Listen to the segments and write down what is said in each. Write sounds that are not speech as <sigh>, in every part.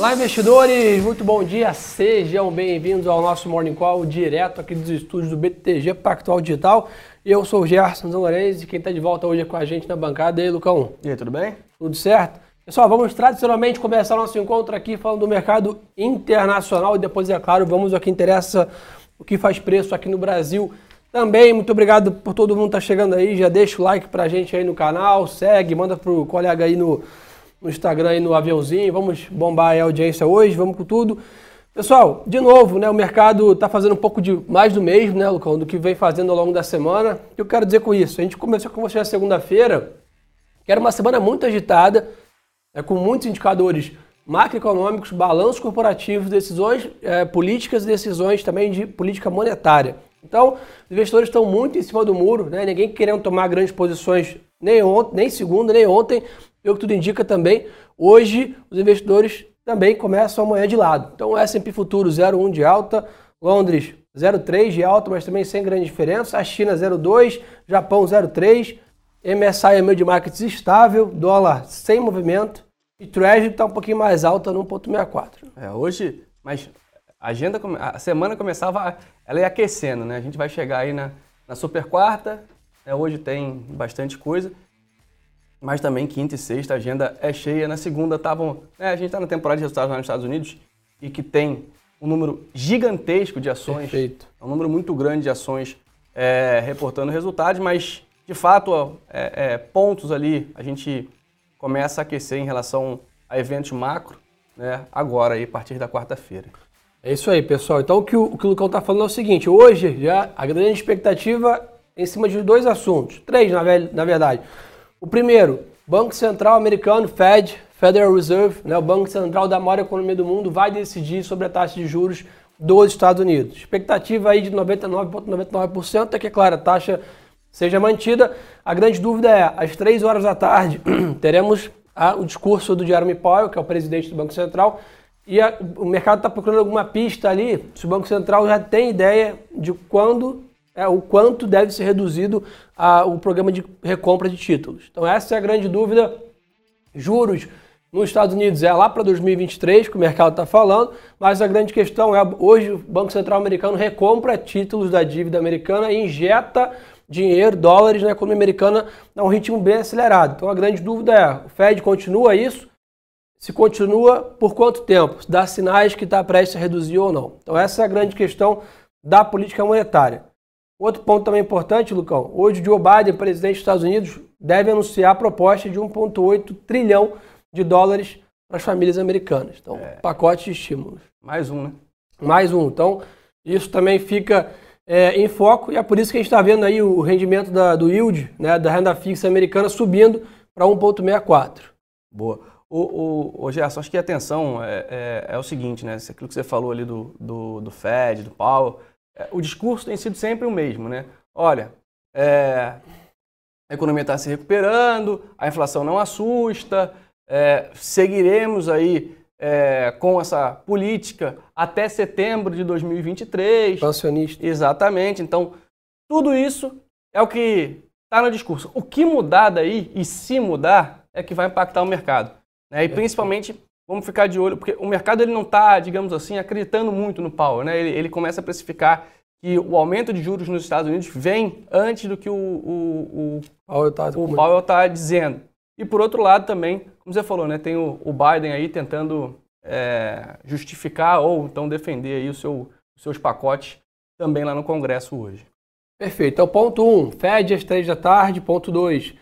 Olá, investidores! Muito bom dia, sejam bem-vindos ao nosso Morning Call direto aqui dos estúdios do BTG Pactual Digital. Eu sou o Gerson Zanlorenzi e quem está de volta hoje é com a gente na bancada. E aí, Lucão? E aí, tudo bem? Tudo certo? Pessoal, vamos tradicionalmente começar nosso encontro aqui falando do mercado internacional e depois, é claro, vamos ao que interessa, o que faz preço aqui no Brasil. Também, muito obrigado por todo mundo estar tá chegando aí. Já deixa o like pra gente aí no canal, segue, manda pro colega aí no, no Instagram e no aviãozinho. Vamos bombar a audiência hoje, vamos com tudo. Pessoal, de novo, né, o mercado está fazendo um pouco de mais do mesmo, né, Lucão, do que vem fazendo ao longo da semana. O que eu quero dizer com isso? A gente começou com você na segunda-feira, que era uma semana muito agitada, né, com muitos indicadores macroeconômicos, balanços corporativos, decisões é, políticas e decisões também de política monetária. Então, os investidores estão muito em cima do muro, né? ninguém querendo tomar grandes posições nem ontem, nem segunda, nem ontem, pelo que tudo indica também, hoje os investidores também começam amanhã de lado. Então, S&P Futuro 0,1 de alta, Londres 0,3 de alta, mas também sem grande diferença, a China 0,2, Japão 0,3, MSI meio de markets estável, dólar sem movimento e Treasury está um pouquinho mais alta no 1,64. É, hoje, mas a agenda, a semana começava, ela ia aquecendo, né? A gente vai chegar aí na, na super quarta, é, hoje tem bastante coisa mas também quinta e sexta a agenda é cheia. Na segunda estavam. É, a gente está na temporada de resultados lá nos Estados Unidos e que tem um número gigantesco de ações. Perfeito. É um número muito grande de ações é, reportando resultados, mas de fato, é, é, pontos ali a gente começa a aquecer em relação a eventos macro, né? Agora aí, a partir da quarta-feira. É isso aí, pessoal. Então o que o, o, que o Lucão está falando é o seguinte: hoje já a grande expectativa é em cima de dois assuntos, três na, na verdade. O primeiro, Banco Central americano, Fed, Federal Reserve, né, o Banco Central da maior economia do mundo, vai decidir sobre a taxa de juros dos Estados Unidos. Expectativa aí de 99,99% ,99 é que, claro, a taxa seja mantida. A grande dúvida é, às 3 horas da tarde, <clears throat> teremos a, o discurso do Jeremy Powell, que é o presidente do Banco Central, e a, o mercado está procurando alguma pista ali, se o Banco Central já tem ideia de quando é, o quanto deve ser reduzido a, o programa de recompra de títulos. Então essa é a grande dúvida. Juros nos Estados Unidos é lá para 2023, que o mercado está falando, mas a grande questão é hoje o Banco Central americano recompra títulos da dívida americana e injeta dinheiro, dólares na economia americana a um ritmo bem acelerado. Então a grande dúvida é, o Fed continua isso? Se continua, por quanto tempo? Dá sinais que está prestes a reduzir ou não. Então essa é a grande questão da política monetária. Outro ponto também importante, Lucão. Hoje, Joe Biden, presidente dos Estados Unidos, deve anunciar a proposta de 1,8 trilhão de dólares para as famílias americanas. Então, é. pacote de estímulos. Mais um, né? Mais um. Então, isso também fica é, em foco e é por isso que a gente está vendo aí o rendimento da, do yield, né, da renda fixa americana, subindo para 1,64. Boa. O, o, o Gerson, acho que a atenção é, é, é, o seguinte, né? Aquilo que você falou ali do, do, do Fed, do Powell é, o discurso tem sido sempre o mesmo, né? Olha, é, a economia está se recuperando, a inflação não assusta, é, seguiremos aí é, com essa política até setembro de 2023. Pensionista. Exatamente. Então, tudo isso é o que está no discurso. O que mudar daí, e se mudar, é que vai impactar o mercado. Né? E principalmente vamos ficar de olho, porque o mercado ele não está, digamos assim, acreditando muito no Powell. Né? Ele, ele, começa a precificar que o aumento de juros nos Estados Unidos vem antes do que o, o, o Powell está tá dizendo. E por outro lado também, como você falou, né, tem o, o Biden aí tentando é, justificar ou então defender aí o seu, os seus pacotes também lá no Congresso hoje. Perfeito. Então, ponto 1, um, Fed às 3 da tarde. Ponto 2,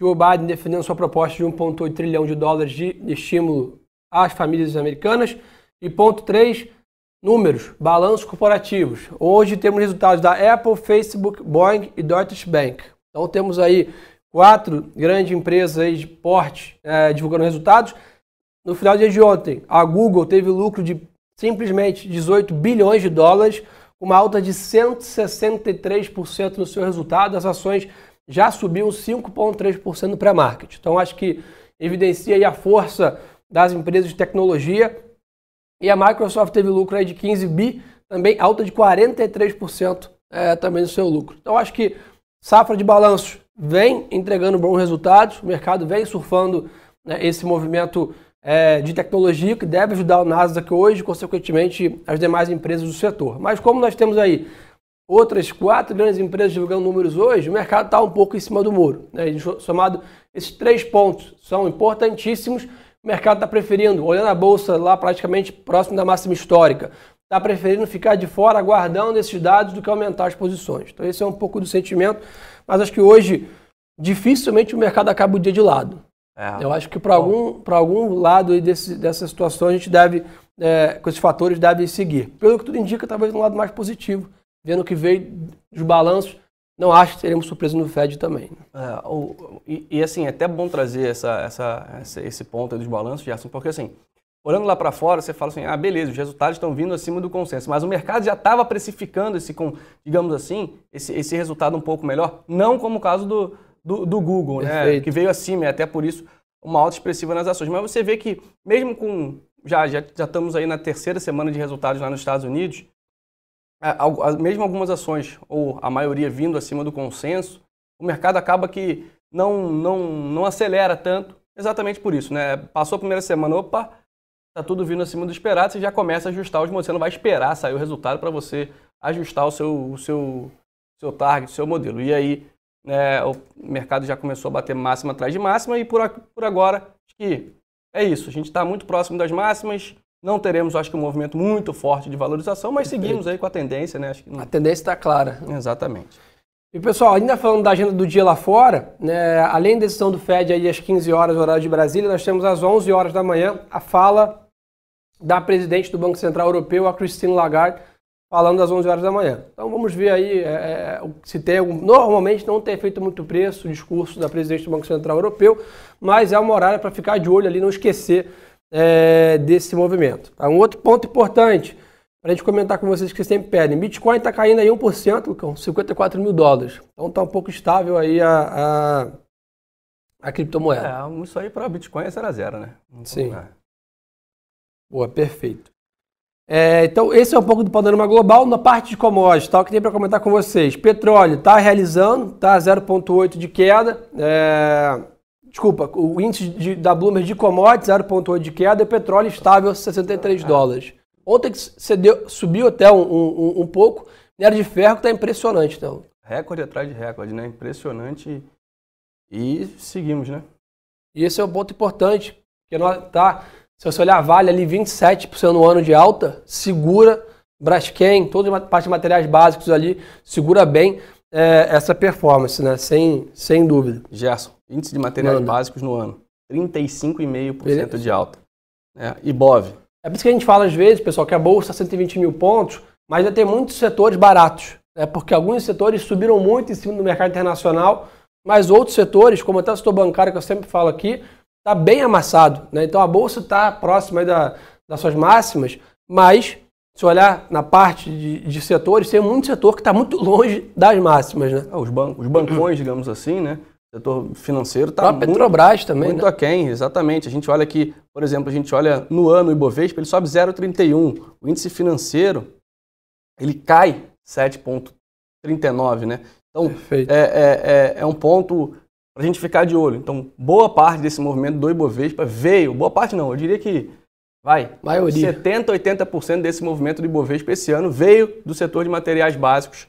Joe Biden defendendo sua proposta de 1,8 trilhão de dólares de estímulo às famílias americanas. E ponto 3, números, balanços corporativos. Hoje temos resultados da Apple, Facebook, Boeing e Deutsche Bank. Então temos aí quatro grandes empresas aí de porte é, divulgando resultados. No final do dia de ontem, a Google teve lucro de simplesmente 18 bilhões de dólares, uma alta de 163% no seu resultado. As ações já subiram 5,3% no pré-market. Então acho que evidencia a força das empresas de tecnologia. E a Microsoft teve lucro de 15 bi, também alta de 43% é, também no seu lucro. Então acho que safra de balanços vem entregando bons resultados, o mercado vem surfando né, esse movimento é, de tecnologia que deve ajudar o Nasdaq hoje, consequentemente as demais empresas do setor. Mas como nós temos aí outras quatro grandes empresas divulgando números hoje, o mercado está um pouco em cima do muro. Né? Somado esses três pontos são importantíssimos. O mercado está preferindo, olhando a bolsa lá praticamente próximo da máxima histórica, está preferindo ficar de fora aguardando esses dados do que aumentar as posições. Então esse é um pouco do sentimento, mas acho que hoje dificilmente o mercado acaba o dia de lado. É. Eu acho que para algum, algum lado desse, dessa situação a gente deve, é, com esses fatores, deve seguir. Pelo que tudo indica, talvez um lado mais positivo vendo o que veio dos balanços, não acho que teremos surpresa no Fed também. É, o, e, e, assim, é até bom trazer essa, essa, essa, esse ponto dos balanços, Gerson, porque assim, olhando lá para fora, você fala assim, ah, beleza, os resultados estão vindo acima do consenso, mas o mercado já estava precificando esse, digamos assim, esse, esse resultado um pouco melhor, não como o caso do, do, do Google, né, que veio acima e até por isso uma alta expressiva nas ações. Mas você vê que mesmo com já, já, já estamos aí na terceira semana de resultados lá nos Estados Unidos, é, mesmo algumas ações, ou a maioria vindo acima do consenso, o mercado acaba que não, não, não acelera tanto, exatamente por isso. Né? Passou a primeira semana, opa, está tudo vindo acima do esperado, você já começa a ajustar os modelos. Você não vai esperar sair o resultado para você ajustar o seu, o seu, seu target, o seu modelo. E aí né, o mercado já começou a bater máxima atrás de máxima e por, por agora, acho que é isso. A gente está muito próximo das máximas, não teremos, acho que, um movimento muito forte de valorização, mas seguimos aí com a tendência, né? Não... A tendência está clara. Exatamente. E pessoal, ainda falando da agenda do dia lá fora, né, além da decisão do Fed aí às 15 horas, horário de Brasília, nós temos às 11 horas da manhã a fala da presidente do Banco Central Europeu, a Christine Lagarde, falando às 11 horas da manhã. Então vamos ver aí é, é se tem algum... Normalmente não tem feito muito preço o discurso da presidente do Banco Central Europeu, mas é uma horária para ficar de olho ali, não esquecer é, desse movimento. Tá? Um outro ponto importante para a gente comentar com vocês que vocês sempre pedem. Bitcoin está caindo aí 1%, Lucão, 54 mil dólares. Então está um pouco estável aí a, a, a criptomoeda. É, isso aí para Bitcoin é 0 a 0, né? Então, Sim. É. Boa, perfeito. É, então, esse é um pouco do panorama global. Na parte de commodities, tá, o que tem para comentar com vocês? Petróleo está realizando, está 0,8 de queda. É, Desculpa, o índice de, da Bloomberg de commodities 0,8 de queda e petróleo estável 63 é. dólares. Ontem cedeu, subiu até um, um, um pouco, minério de ferro que está impressionante. Então. Recorde atrás de recorde, né? Impressionante. E seguimos, né? E esse é um ponto importante, porque nós, tá, se você olhar Vale ali 27% no ano de alta, segura, Braskem, toda a parte de materiais básicos ali, segura bem é, essa performance, né? Sem, sem dúvida. Gerson, índice de materiais Manda. básicos no ano, 35,5% de alta. É, e BOV. É por isso que a gente fala às vezes, pessoal, que a bolsa 120 é mil pontos, mas já tem muitos setores baratos. Né? Porque alguns setores subiram muito em cima do mercado internacional, mas outros setores, como até o setor bancário que eu sempre falo aqui, está bem amassado. Né? Então a bolsa está próxima da, das suas máximas, mas se olhar na parte de, de setores, tem muito setor que está muito longe das máximas, né? É, os, bancos, os bancões, digamos assim, né? O setor financeiro está muito, Petrobras também, muito né? aquém, exatamente. A gente olha aqui, por exemplo, a gente olha no ano o Ibovespa, ele sobe 0,31. O índice financeiro, ele cai 7,39, né? Então, é, é, é, é um ponto para a gente ficar de olho. Então, boa parte desse movimento do Ibovespa veio, boa parte não, eu diria que Vai. Maioria. 70, 80% desse movimento de Bovespa esse ano veio do setor de materiais básicos,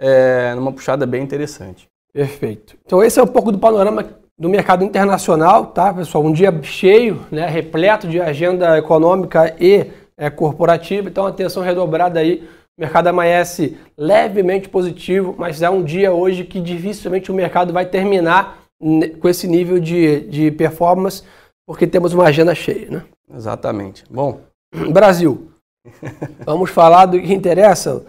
é, numa puxada bem interessante. Perfeito. Então esse é um pouco do panorama do mercado internacional, tá, pessoal? Um dia cheio, né, repleto de agenda econômica e é, corporativa. Então atenção redobrada aí. O mercado amanhece levemente positivo, mas é um dia hoje que dificilmente o mercado vai terminar com esse nível de, de performance, porque temos uma agenda cheia, né? Exatamente. Bom. Brasil. Vamos falar do que interessa.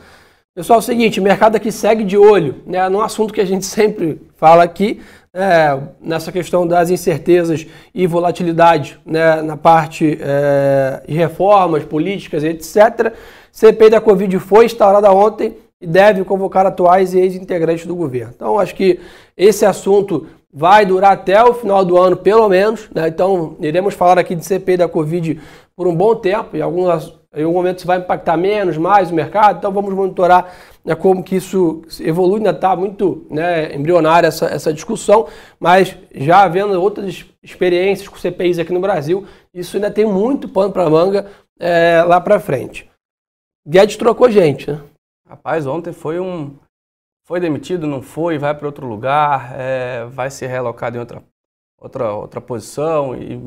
Pessoal, é o seguinte, o mercado aqui segue de olho, né, num assunto que a gente <laughs> sempre fala aqui, é, nessa questão das incertezas e volatilidade né, na parte é, de reformas políticas, etc. CPI da Covid foi instaurada ontem e deve convocar atuais e ex-integrantes do governo. Então, acho que esse assunto vai durar até o final do ano, pelo menos. Né? Então, iremos falar aqui de CPI da Covid por um bom tempo e alguns em algum momento isso vai impactar menos, mais o mercado, então vamos monitorar né, como que isso evolui, ainda está muito né, embrionária essa, essa discussão, mas já havendo outras experiências com CPIs aqui no Brasil, isso ainda tem muito pano para manga é, lá para frente. Guedes trocou gente, né? Rapaz, ontem foi um. Foi demitido, não foi, vai para outro lugar, é, vai ser relocado em outra, outra, outra posição. E,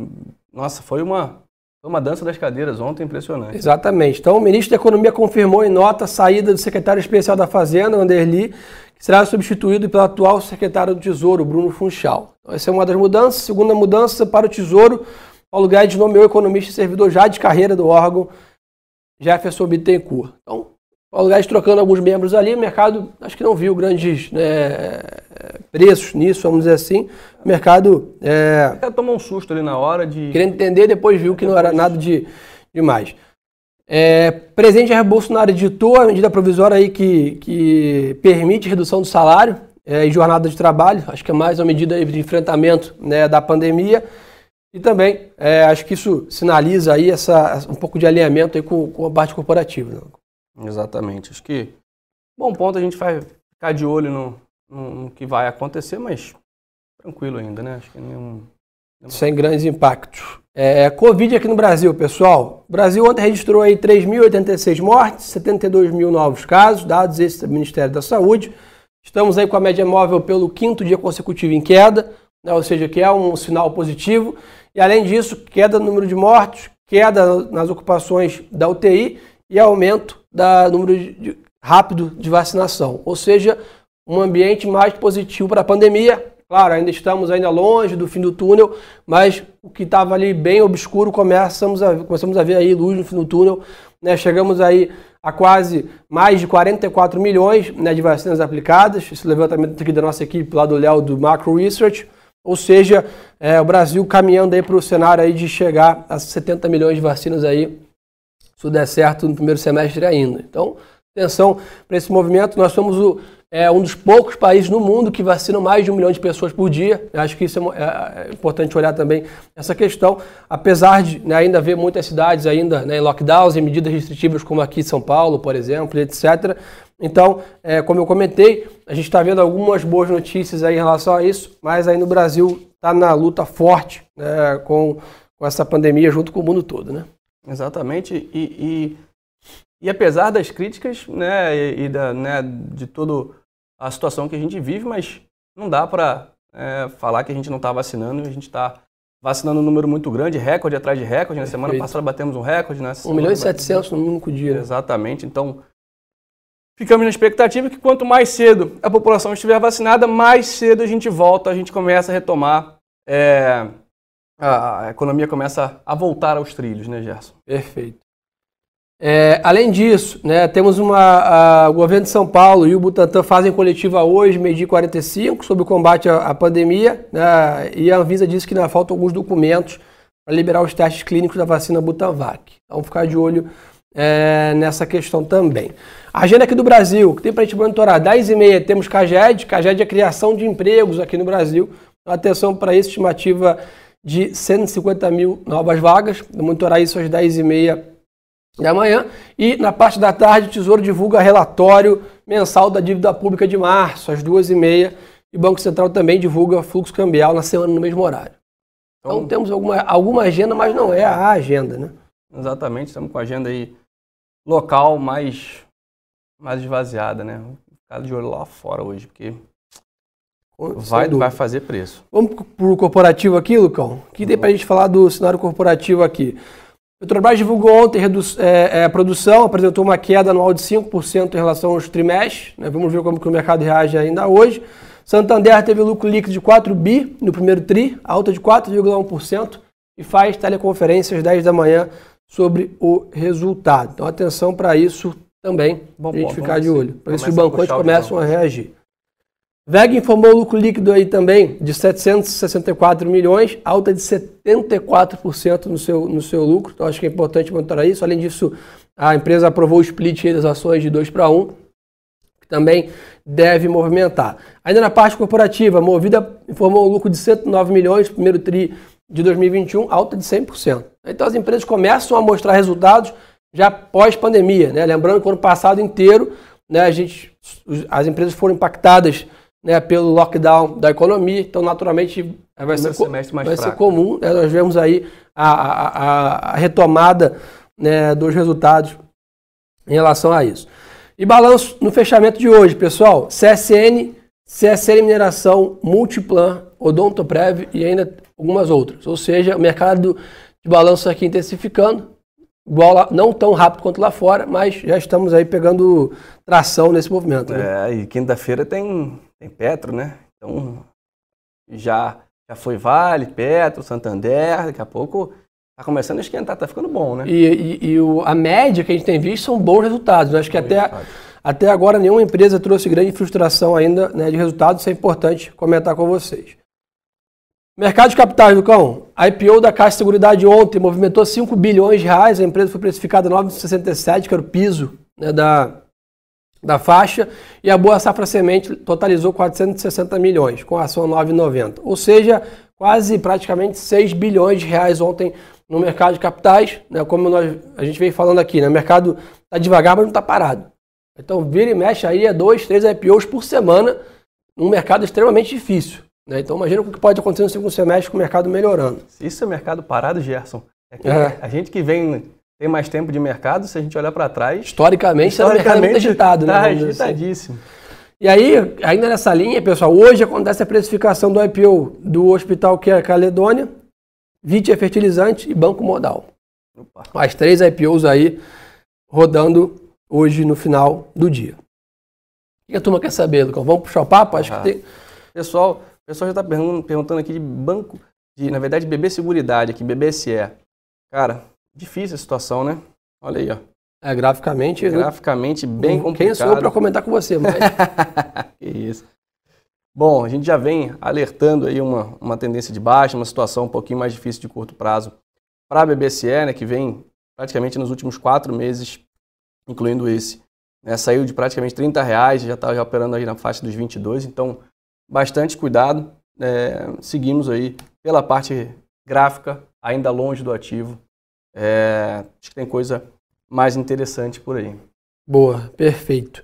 nossa, foi uma, foi uma dança das cadeiras ontem, impressionante. Exatamente. Então, o ministro da Economia confirmou em nota a saída do secretário especial da Fazenda, Anderli, que será substituído pelo atual secretário do Tesouro, Bruno Funchal. Então, essa é uma das mudanças. Segunda mudança para o Tesouro, Paulo Guedes nomeou economista e servidor já de carreira do órgão, Jefferson Bittencourt. Então, Paulo Guedes trocando alguns membros ali, o mercado acho que não viu grandes né, preços nisso, vamos dizer assim. O mercado. É, mercado tomou um susto ali na hora de. Querendo entender, depois viu que não era nada de demais. É, presidente Jair Bolsonaro editou a medida provisória aí que, que permite redução do salário é, e jornada de trabalho. Acho que é mais uma medida de enfrentamento né, da pandemia. E também é, acho que isso sinaliza aí essa, um pouco de alinhamento aí com, com a parte corporativa. Né? Exatamente. Acho que bom ponto a gente vai ficar de olho no, no, no que vai acontecer, mas tranquilo ainda, né? Acho que nenhum. nenhum... Sem grandes impactos. É, Covid aqui no Brasil, pessoal. O Brasil ontem registrou aí 3.086 mortes, 72 mil novos casos, dados esses do Ministério da Saúde. Estamos aí com a média móvel pelo quinto dia consecutivo em queda, né, ou seja, que é um sinal positivo. E além disso, queda no número de mortes, queda nas ocupações da UTI e aumento do número de, rápido de vacinação. Ou seja, um ambiente mais positivo para a pandemia. Claro, ainda estamos ainda longe do fim do túnel, mas o que estava ali bem obscuro começamos a, começamos a ver aí luz no fim do túnel. Né? Chegamos aí a quase mais de 44 milhões né, de vacinas aplicadas. Esse levantamento aqui da nossa equipe lá do Léo do Macro Research. Ou seja, é, o Brasil caminhando aí para o cenário aí de chegar a 70 milhões de vacinas aí, se der certo no primeiro semestre ainda. Então, atenção para esse movimento. Nós somos o, é, um dos poucos países no mundo que vacinam mais de um milhão de pessoas por dia. Eu acho que isso é, é, é, importante olhar também essa questão. Apesar de né, ainda haver muitas cidades ainda né, em lockdowns, em medidas restritivas, como aqui em São Paulo, por exemplo, etc. Então, é, como eu comentei, a gente está vendo algumas boas notícias aí em relação a isso, mas aí no Brasil está na luta forte né, com, com essa pandemia junto com o mundo todo, né? Exatamente. E, e, e apesar das críticas, né, e, e da, né, de toda a situação que a gente vive, mas não dá para é, falar que a gente não está vacinando, a gente está vacinando um número muito grande, recorde atrás de recorde. Na semana passada batemos um recorde. Né? 1 milhão e 700 no único dia. Exatamente. Então, ficamos na expectativa que quanto mais cedo a população estiver vacinada, mais cedo a gente volta, a gente começa a retomar é, a economia começa a voltar aos trilhos, né, Gerson? Perfeito. É, além disso, né, temos uma. A, o governo de São Paulo e o Butantan fazem coletiva hoje, meio-dia 45, sobre o combate à, à pandemia. Né, e a Anvisa disse que ainda faltam alguns documentos para liberar os testes clínicos da vacina Butanvac. Então, ficar de olho é, nessa questão também. A agenda aqui do Brasil, que tem para a gente monitorar, 10h30 temos CAGED, CAGED é a criação de empregos aqui no Brasil. Então, atenção para isso, estimativa de 150 mil novas vagas. Vou monitorar isso às 10h30 da manhã. E na parte da tarde, o Tesouro divulga relatório mensal da dívida pública de março, às 2h30. E o Banco Central também divulga fluxo cambial na semana no mesmo horário. Então, então temos alguma, alguma agenda, mas não é a agenda, né? Exatamente, estamos com a agenda aí local mais, mais esvaziada, né? Vou ficar de olho lá fora hoje, porque Vai, vai fazer preço. Vamos para o corporativo aqui, Lucão? que tem para a gente falar do cenário corporativo aqui? O Petrobras divulgou ontem é, é, a produção, apresentou uma queda anual de 5% em relação aos trimestres. Né? Vamos ver como que o mercado reage ainda hoje. Santander teve lucro líquido de 4 bi no primeiro TRI, alta de 4,1%, e faz teleconferência às 10 da manhã sobre o resultado. Então, atenção para isso também, para a gente ficar de olho, para ver se os bancos começam a reagir. VEG informou lucro líquido aí também de 764 milhões, alta de 74% no seu, no seu lucro. Então acho que é importante monitorar isso. Além disso, a empresa aprovou o split das ações de 2 para 1, que também deve movimentar. Ainda na parte corporativa, Movida informou lucro de 109 milhões primeiro TRI de 2021, alta de 100%. Então as empresas começam a mostrar resultados já pós-pandemia, né? Lembrando que o ano passado inteiro, né, a gente, as empresas foram impactadas né, pelo lockdown da economia, então naturalmente vai, ser, vai ser, comum. Né, nós vemos aí a, a, a retomada né, dos resultados em relação a isso. E balanço no fechamento de hoje, pessoal. CSN, CSN Mineração, Multiplan, Odontoprev e ainda algumas outras. Ou seja, o mercado de balanço aqui intensificando, igual lá, não tão rápido quanto lá fora, mas já estamos aí pegando tração nesse movimento. Né? É, e quinta-feira tem, tem Petro, né? Então já, já foi Vale, Petro, Santander, daqui a pouco Tá começando a esquentar, tá ficando bom, né? E, e, e o, a média que a gente tem visto são bons resultados. Eu acho que até, até agora nenhuma empresa trouxe grande frustração ainda né, de resultados. Isso é importante comentar com vocês. Mercado de capitais, Lucão. A IPO da Caixa de Seguridade ontem movimentou 5 bilhões de reais. A empresa foi precificada 9,67, que era o piso né, da, da faixa. E a Boa Safra Semente totalizou 460 milhões, com a ação 9,90. Ou seja, quase praticamente 6 bilhões de reais ontem no mercado de capitais, né, como nós, a gente vem falando aqui, né, o mercado está devagar, mas não está parado. Então, vira e mexe aí é dois, três IPOs por semana, num mercado extremamente difícil. Né? Então, imagina o que pode acontecer no segundo semestre com o mercado melhorando. Isso é mercado parado, Gerson. É é. A gente que vem tem mais tempo de mercado, se a gente olhar para trás. Historicamente, é historicamente, é um mercado muito agitado, tá né? Agitadíssimo. E aí, ainda nessa linha, pessoal, hoje acontece a precificação do IPO do Hospital que é Caledônia, Vitia Fertilizante e Banco Modal. Opa. As três IPOs aí rodando hoje no final do dia. O que a turma quer saber, Lucão? Vamos puxar o papo? Acho que tem. Pessoal, o pessoal já está perguntando aqui de banco, de, na verdade, BB Seguridade, aqui, BBSE. Cara, difícil a situação, né? Olha aí, ó. É, graficamente. Graficamente bem complicado. Quem sou eu para comentar com você, mas. <laughs> que isso. Bom, a gente já vem alertando aí uma, uma tendência de baixa, uma situação um pouquinho mais difícil de curto prazo para a BBCE, né, que vem praticamente nos últimos quatro meses, incluindo esse. Né, saiu de praticamente 30 reais, já está operando aí na faixa dos 22, então bastante cuidado. É, seguimos aí pela parte gráfica, ainda longe do ativo. É, acho que tem coisa mais interessante por aí. Boa, perfeito.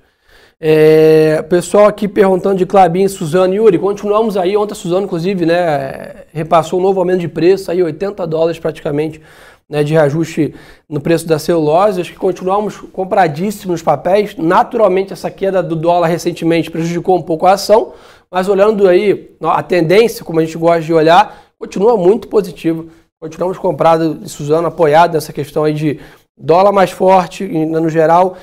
É, pessoal aqui perguntando de Clabin, Suzano e Yuri, continuamos aí, ontem a Suzano inclusive, né, repassou um novo aumento de preço, aí 80 dólares praticamente, né, de reajuste no preço da celulose, acho que continuamos compradíssimos nos papéis, naturalmente essa queda do dólar recentemente prejudicou um pouco a ação, mas olhando aí a tendência, como a gente gosta de olhar, continua muito positivo, continuamos comprados de Suzano, apoiado nessa questão aí de dólar mais forte no geral,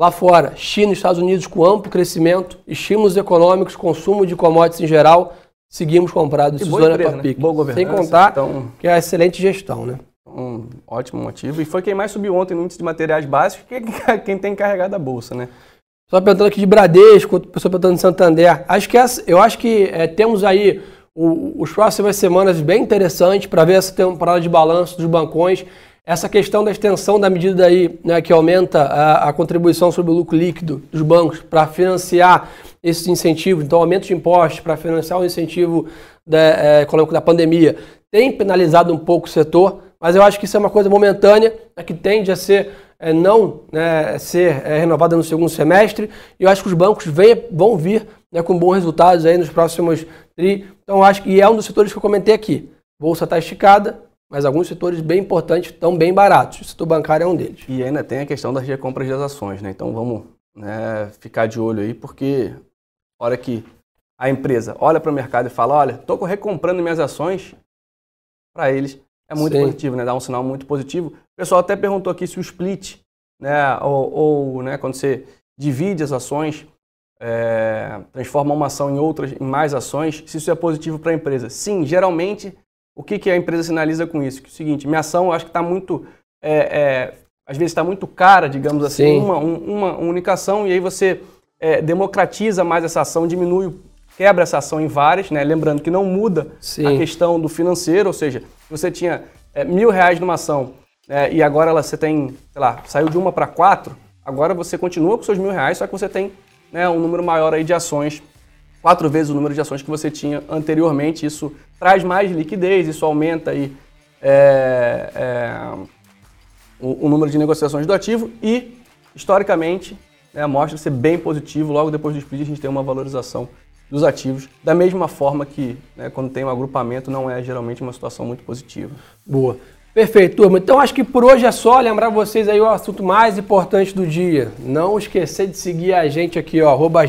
Lá fora, China e Estados Unidos com amplo crescimento, estímulos econômicos, consumo de commodities em geral, seguimos comprados Suzana Papic. Né? Boa governança. Sem contar então, que é excelente gestão, né? Um ótimo motivo. E foi quem mais subiu ontem no índice de materiais básicos, que é quem tem carregado a bolsa, né? Só perguntando aqui de Bradesco, pessoa perguntando de Santander. Acho que essa, eu acho que é, temos aí o, os próximas semanas bem interessantes para ver essa temporada de balanço dos bancões. Essa questão da extensão da medida aí, né, que aumenta a, a, contribuição sobre o lucro líquido dos bancos para financiar esses incentivos, então aumento de impostos para financiar o incentivo da, é, econômico da pandemia, tem penalizado um pouco o setor, mas eu acho que isso é uma coisa momentânea, né, que tende a ser é, não né, ser é, renovada no segundo semestre, e eu acho que os bancos vem, vão vir né, com bons resultados aí nos próximos tri. Então acho que é um dos setores que eu comentei aqui. Bolsa está esticada, mas alguns setores bem importantes estão bem baratos. O setor bancário é um deles. E ainda tem a questão das recompras das ações, né? Então vamos né, ficar de olho aí, porque a hora que a empresa olha para o mercado e fala, olha, estou recomprando minhas ações, para eles é muito Sim. positivo, né? Dá um sinal muito positivo. O pessoal até perguntou aqui se o split, né, ou, ou né, quando você divide as ações, é, transforma uma ação em outras, em mais ações, se isso é positivo para a empresa. Sim, geralmente o que, que a empresa sinaliza com isso? Que é o seguinte, minha ação eu acho que está muito, é, é, às vezes está muito cara, digamos assim, uma, um, uma única ação, e aí você é, democratiza mais essa ação, diminui, quebra essa ação em várias, né? lembrando que não muda Sim. a questão do financeiro, ou seja, você tinha é, mil reais numa ação é, e agora ela, você tem, sei lá, saiu de uma para quatro, agora você continua com seus mil reais, só que você tem né, um número maior aí de ações quatro vezes o número de ações que você tinha anteriormente. Isso traz mais liquidez, isso aumenta aí, é, é, o, o número de negociações do ativo e, historicamente, né, mostra ser bem positivo. Logo depois do split, a gente tem uma valorização dos ativos, da mesma forma que né, quando tem um agrupamento não é geralmente uma situação muito positiva. Boa. Perfeito, turma. Então acho que por hoje é só lembrar vocês aí o assunto mais importante do dia. Não esquecer de seguir a gente aqui, ó, arroba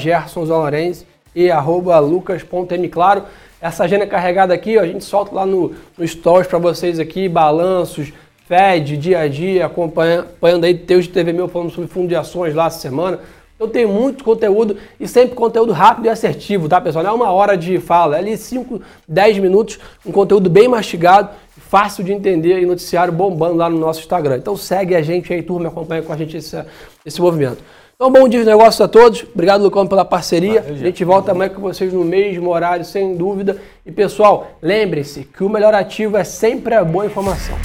e arroba lucas.mclaro. Essa agenda carregada aqui, ó, a gente solta lá no, no Stories para vocês aqui, balanços, Fed, dia a dia, acompanhando aí Teus de TV Meu falando sobre fundo de ações lá essa semana. Eu tenho muito conteúdo e sempre conteúdo rápido e assertivo, tá, pessoal? Não é uma hora de fala, é ali 5, 10 minutos, um conteúdo bem mastigado, fácil de entender e noticiário bombando lá no nosso Instagram. Então segue a gente aí, turma, acompanha com a gente esse, esse movimento. Então, bom dia de negócios a todos. Obrigado, Lucão, pela parceria. Valeu, a gente volta amanhã com vocês no mesmo horário, sem dúvida. E, pessoal, lembre-se que o melhor ativo é sempre a boa informação.